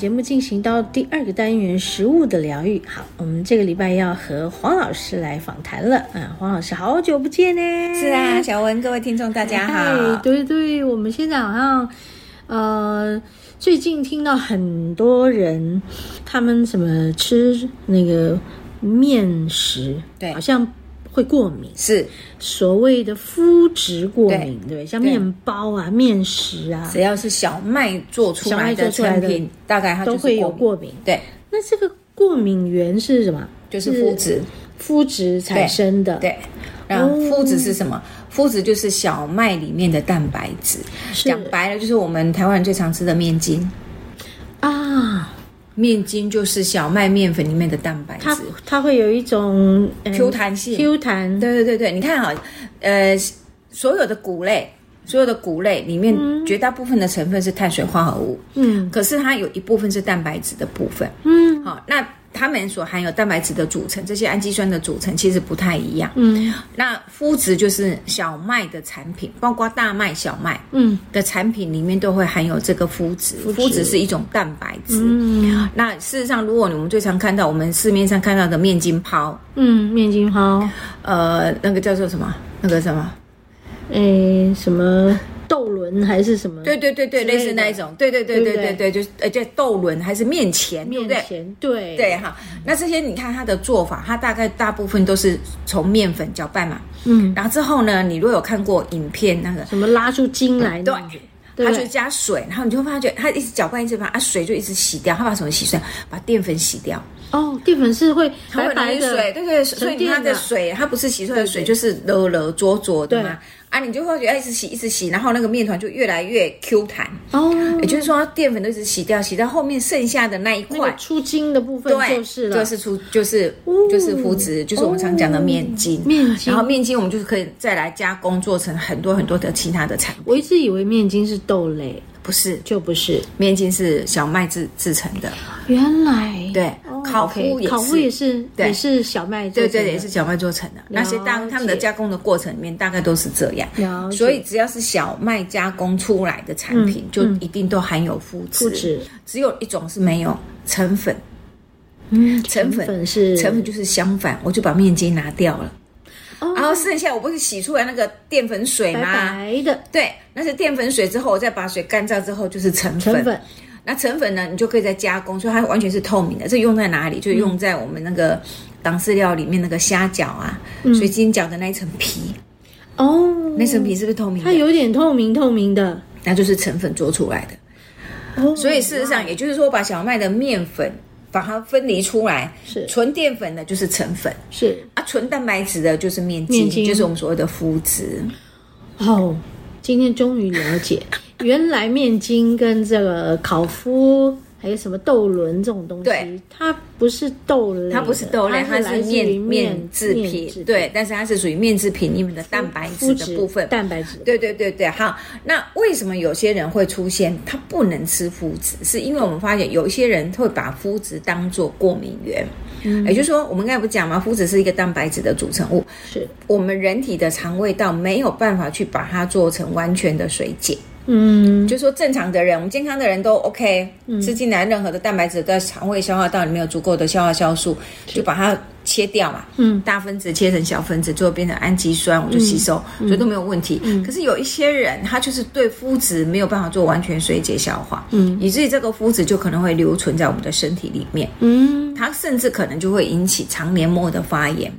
节目进行到第二个单元，食物的疗愈。好，我们这个礼拜要和黄老师来访谈了。嗯，黄老师，好久不见呢。是啊，小文，各位听众，大家好。对对，我们现在好像，呃，最近听到很多人，他们什么吃那个面食，对，好像。会过敏，是。所谓的麸质过敏，对，对，像面包啊、面食啊，只要是小麦做出来的产品，大概它都会有过敏。对，那这个过敏源是什么？就是麸质，麸质产生的。对，然后麸质是什么？麸质就是小麦里面的蛋白质。讲白了，就是我们台湾人最常吃的面筋。啊。面筋就是小麦面粉里面的蛋白质，它它会有一种 Q 弹性，Q 弹。对对对对，你看哈，呃，所有的谷类，所有的谷类里面绝大部分的成分是碳水化合物，嗯，可是它有一部分是蛋白质的部分，嗯，好，那。它们所含有蛋白质的组成，这些氨基酸的组成其实不太一样。嗯，那麸质就是小麦的产品，包括大麦、小麦，嗯的产品里面都会含有这个麸质。麸质是一种蛋白质。嗯，那事实上，如果你们最常看到我们市面上看到的面筋泡，嗯，面筋泡，呃，那个叫做什么？那个什么？诶，什么？豆轮还是什么？对对对对，类似那一种。对对对对对对，就是呃叫豆轮还是面前？面前对对哈。那这些你看它的做法，它大概大部分都是从面粉搅拌嘛。嗯。然后之后呢，你如果有看过影片，那个什么拉出筋来，对，它就加水，然后你就会发觉它一直搅拌一直把啊水就一直洗掉，它把什么洗出来？把淀粉洗掉。哦，淀粉是会白白的水，对对，所以它的水它不是洗出来的水，就是柔柔浊浊的嘛。啊，你就会觉得一直洗，一直洗，然后那个面团就越来越 Q 弹哦。也就是说，淀粉都一直洗掉，洗到后面剩下的那一块出筋的部分就是了，就是出就是就是麸质，就是我们常讲的面筋。面筋，然后面筋我们就是可以再来加工做成很多很多的其他的产品。我一直以为面筋是豆类，不是，就不是，面筋是小麦制制成的。原来对。烤麸也是，烤麸也是，也是小麦做的，对对，也是小麦做成的。那些当他们的加工的过程里面，大概都是这样。所以只要是小麦加工出来的产品，就一定都含有麸质。只有一种是没有，成粉。嗯，成粉是成粉就是相反，我就把面筋拿掉了，然后剩下我不是洗出来那个淀粉水吗？白的，对，那是淀粉水之后，我再把水干燥之后就是成粉。那成粉呢，你就可以再加工，所以它完全是透明的。这用在哪里？就用在我们那个当饲料里面那个虾饺啊，嗯、水晶饺的那一层皮。哦，那层皮是不是透明的？它有点透明透明的，那就是成粉做出来的。哦，所以事实上，也就是说，把小麦的面粉把它分离出来，是纯淀粉的，就是成粉；是啊，纯蛋白质的，就是面筋，面筋就是我们所谓的麸质。哦，今天终于了解。原来面筋跟这个烤麸还有什么豆轮这种东西，对，它不是豆类，它不是豆类，它是面面制品，对，但是它是属于面制品里面的蛋白质的部分，蛋白质，对对对对。好，那为什么有些人会出现他不能吃麸质？是因为我们发现有一些人会把麸质当做过敏源，嗯，也就是说，我们刚才不讲吗？麸质是一个蛋白质的组成物，是我们人体的肠胃道没有办法去把它做成完全的水解。嗯，就说正常的人，我们健康的人都 OK，嗯，吃进来任何的蛋白质都在肠胃消化道里面有足够的消化酵素，就把它切掉嘛，嗯，大分子切成小分子，最后变成氨基酸，我就吸收，所以都没有问题。可是有一些人，他就是对麸质没有办法做完全水解消化，嗯，以至于这个麸质就可能会留存在我们的身体里面，嗯，它甚至可能就会引起肠黏膜的发炎，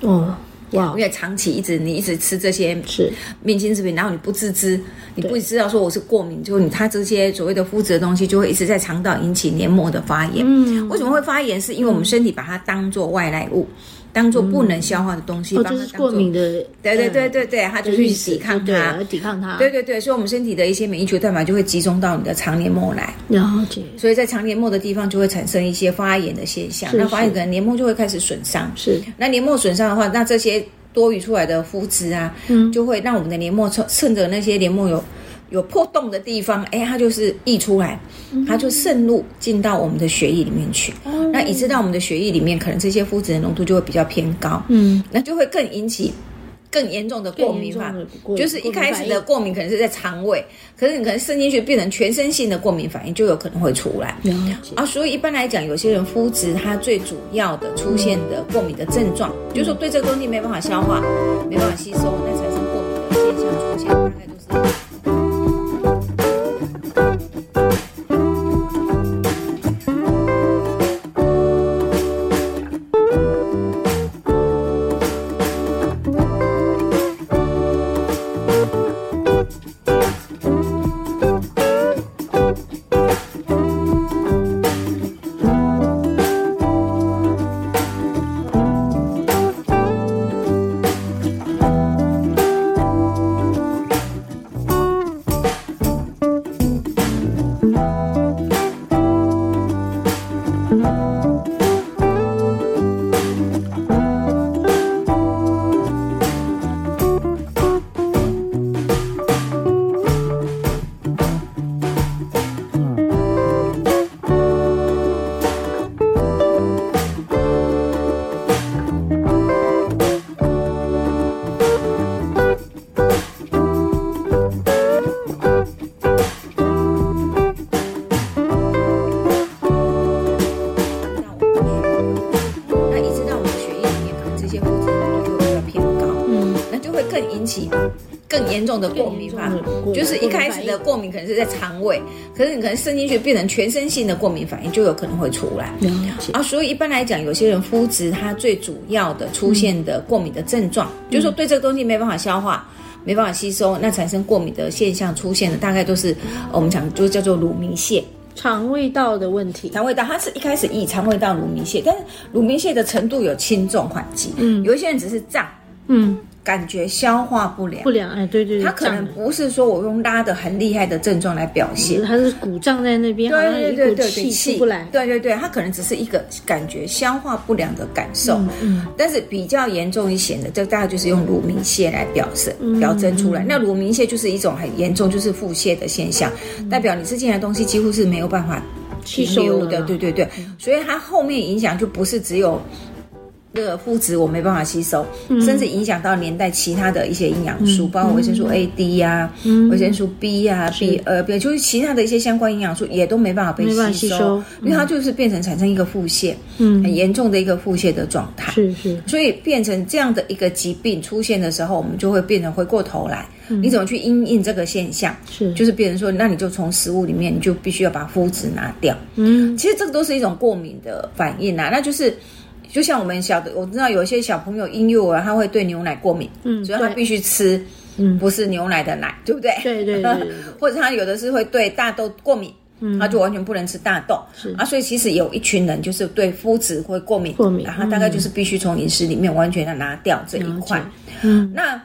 哦。哇因为长期一直你一直吃这些是面筋制品，然后你不自知，你不知道说我是过敏，就你它这些所谓的麸质的东西就会一直在肠道引起黏膜的发炎。嗯，为什么会发炎？是因为我们身体把它当做外来物。当做不能消化的东西，哦，这是过敏的，对对对对对，它就去抵抗它，对，抵抗它，对对对，所以我们身体的一些免疫球蛋白就会集中到你的肠黏膜来，了解，所以在肠黏膜的地方就会产生一些发炎的现象，那发炎可能黏膜就会开始损伤，是，那黏膜损伤的话，那这些多余出来的肤质啊，嗯，就会让我们的黏膜趁趁着那些黏膜有。有破洞的地方，哎，它就是溢出来，它就渗入进到我们的血液里面去。嗯、那以致到我们的血液里面，可能这些肤质的浓度就会比较偏高。嗯，那就会更引起更严重的过敏反应。就是一开始的过敏可能是在肠胃，可是你可能渗进去变成全身性的过敏反应，就有可能会出来。嗯、啊，所以一般来讲，有些人肤质它最主要的出现的过敏的症状，嗯、就是说对这个东西没办法消化，没办法吸收，的过敏反应，就是一开始的过敏可能是在肠胃，可是你可能渗进去变成全身性的过敏反应，就有可能会出来。啊，所以一般来讲，有些人肤质它最主要的出现的过敏的症状，就是说对这个东西没办法消化，没办法吸收，那产生过敏的现象出现的，大概都是我们讲就叫做乳糜泻，肠胃道的问题。肠胃道它是一开始以肠胃道乳糜泻，但是乳糜泻的程度有轻重缓急。嗯，有一些人只是胀。嗯。感觉消化不良，不良哎，对对对，它可能不是说我用拉的很厉害的症状来表现，他是鼓胀在那边，对对对对，气出不来，对对对，它可能只是一个感觉消化不良的感受，嗯，但是比较严重一些的，这大概就是用乳糜泻来表示表征出来。那乳糜泻就是一种很严重，就是腹泻的现象，代表你吃进来的东西几乎是没有办法吸收的，对对对，所以它后面影响就不是只有。这个麸质我没办法吸收，嗯、甚至影响到连带其他的一些营养素，嗯、包括维生素 A、D 呀、啊，嗯、维生素 B 呀、啊、B 呃，比就是其他的一些相关营养素也都没办法被吸收，吸收嗯、因为它就是变成产生一个腹泻，嗯，很严重的一个腹泻的状态，是是，所以变成这样的一个疾病出现的时候，我们就会变成回过头来，嗯、你怎么去因应这个现象？是，就是变成说，那你就从食物里面你就必须要把麸质拿掉，嗯，其实这个都是一种过敏的反应啊，那就是。就像我们小的，我知道有一些小朋友婴幼儿他会对牛奶过敏，嗯，所以他必须吃，嗯，不是牛奶的奶，对不对？对对对。或者他有的是会对大豆过敏，嗯，他就完全不能吃大豆，是啊。所以其实有一群人就是对麸质会过敏，过敏，然后大概就是必须从饮食里面完全的拿掉这一块，嗯，那。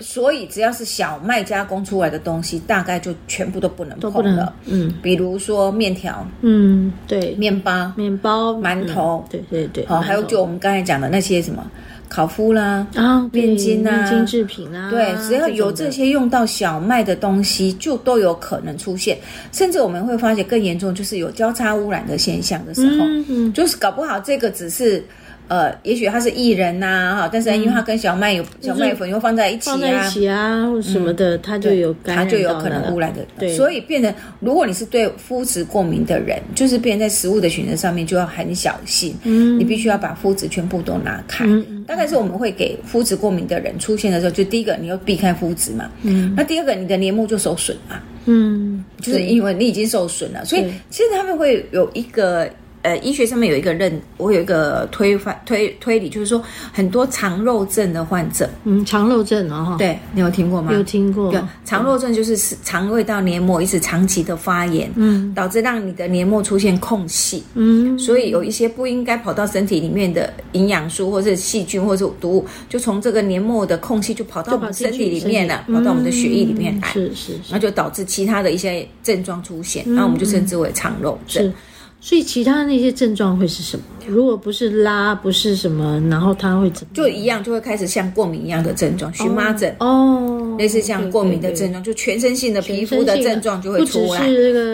所以只要是小麦加工出来的东西，大概就全部都不能碰了。嗯，比如说面条，嗯，对，面包、面包、馒头，对对对。好，还有就我们刚才讲的那些什么烤麸啦，啊，面筋啊，面筋制品啊，对，只要有这些用到小麦的东西，就都有可能出现。甚至我们会发现更严重，就是有交叉污染的现象的时候，嗯，就是搞不好这个只是。呃，也许他是薏仁呐，哈，但是因为他跟小麦有小麦粉又放在一起啊，放在一起啊，或什么的，它就有它就有可能污染的。对，所以变成如果你是对麸质过敏的人，就是变成在食物的选择上面就要很小心，嗯，你必须要把麸质全部都拿开。大概是我们会给麸质过敏的人出现的时候，就第一个你要避开麸质嘛，嗯，那第二个你的黏膜就受损嘛，嗯，就是因为你已经受损了，所以其实他们会有一个。呃，医学上面有一个认，我有一个推翻推推理，就是说很多肠漏症的患者，嗯，肠漏症啊，哈，对，你有听过吗？有听过。对，肠漏症就是肠胃道黏膜一直长期的发炎，嗯，导致让你的黏膜出现空隙，嗯，所以有一些不应该跑到身体里面的营养素或者细菌或者毒物，就从这个黏膜的空隙就跑到我们身体里面了，跑到我们的血液里面来，是是，那就导致其他的一些症状出现，然后我们就称之为肠漏症。所以其他的那些症状会是什么？如果不是拉，不是什么，然后它会怎么？就一样，就会开始像过敏一样的症状，荨麻疹哦，类似像过敏的症状，就全身性的皮肤的症状就会出来，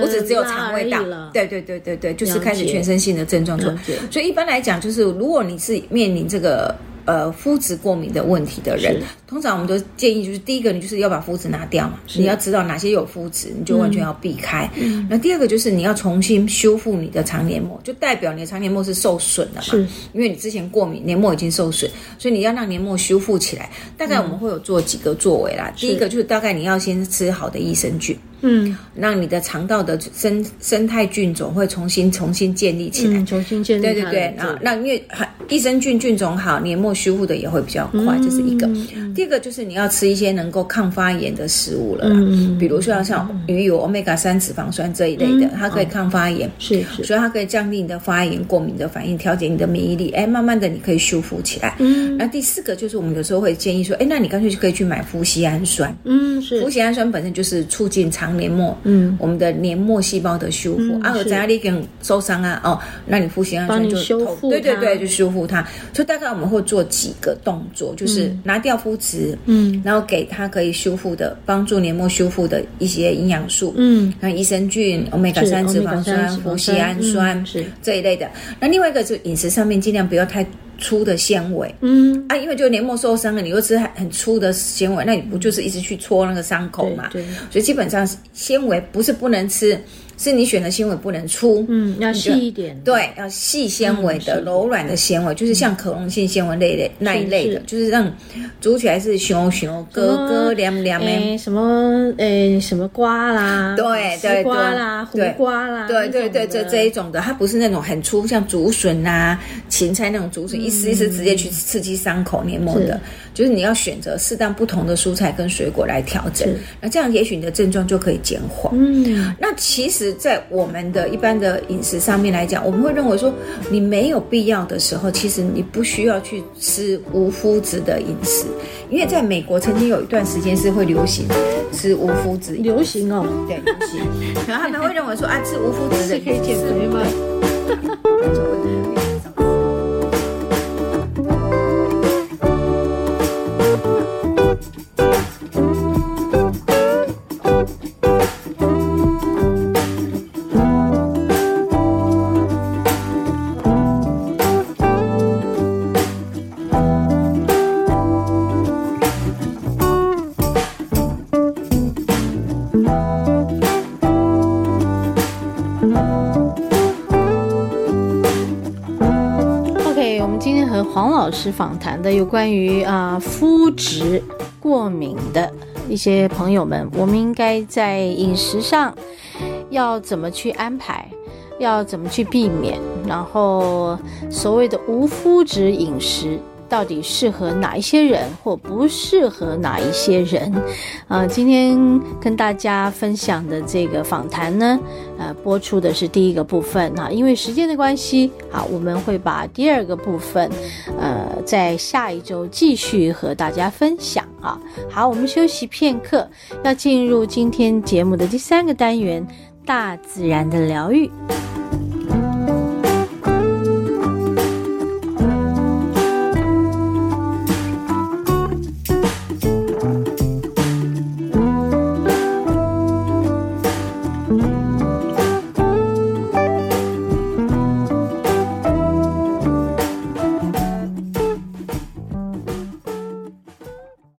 不只只有肠胃道，对对对对对，就是开始全身性的症状出来。所以一般来讲，就是如果你是面临这个。呃，肤质过敏的问题的人，通常我们都建议就是第一个，你就是要把肤质拿掉嘛，你要知道哪些有肤质，你就完全要避开。嗯，那第二个就是你要重新修复你的肠黏膜，就代表你的肠黏膜是受损的嘛，是，因为你之前过敏，黏膜已经受损，所以你要让黏膜修复起来。大概我们会有做几个作为啦，第一个就是大概你要先吃好的益生菌。嗯，让你的肠道的生生态菌种会重新重新建立起来，嗯、重新建立。对对对，然后让因为益生菌菌种好，黏膜修复的也会比较快，这、嗯、是一个。嗯、第二个就是你要吃一些能够抗发炎的食物了，嗯，比如说像像鱼油、欧米伽三脂肪酸这一类的，嗯、它可以抗发炎，是是，所以它可以降低你的发炎过敏的反应，调节你的免疫力，哎，慢慢的你可以修复起来。嗯，那第四个就是我们有时候会建议说，哎，那你干脆就可以去买麸醯胺酸，嗯，是，麸醯胺酸本身就是促进肠。黏膜，嗯，我们的黏膜细胞的修复，啊，在哪里跟受伤啊？哦，那你麸醯胺酸就修复，对对对，就修复它。所以大概我们会做几个动作，就是拿掉肤质，嗯，然后给它可以修复的、帮助黏膜修复的一些营养素，嗯，像益生菌、欧米伽三脂肪酸、麸醯胺酸是这一类的。那另外一个就是饮食上面尽量不要太。粗的纤维，嗯啊，因为就黏膜受伤了，你又吃很很粗的纤维，那你不就是一直去搓那个伤口嘛？对，所以基本上纤维不是不能吃。是你选的纤维不能粗，嗯，要细一点，对，要细纤维的、柔软的纤维，就是像可溶性纤维类的那一类的，就是让煮起来是熊熊、咯咯、凉凉的。什么诶，什么瓜啦，对对对，瓜啦，胡瓜啦，对对对，这这一种的，它不是那种很粗，像竹笋啊、芹菜那种竹笋，一丝一丝直接去刺激伤口黏膜的。就是你要选择适当不同的蔬菜跟水果来调整，那这样也许你的症状就可以减缓。嗯，那其实。在我们的一般的饮食上面来讲，我们会认为说，你没有必要的时候，其实你不需要去吃无麸质的饮食，因为在美国曾经有一段时间是会流行吃无麸质，流行哦，对，流行，然后他们会认为说，啊，吃无麸质的可以减肥吗？是访谈的有关于啊肤质过敏的一些朋友们，我们应该在饮食上要怎么去安排，要怎么去避免，然后所谓的无肤质饮食。到底适合哪一些人，或不适合哪一些人？啊、呃，今天跟大家分享的这个访谈呢，呃，播出的是第一个部分啊，因为时间的关系，好，我们会把第二个部分，呃，在下一周继续和大家分享啊。好，我们休息片刻，要进入今天节目的第三个单元——大自然的疗愈。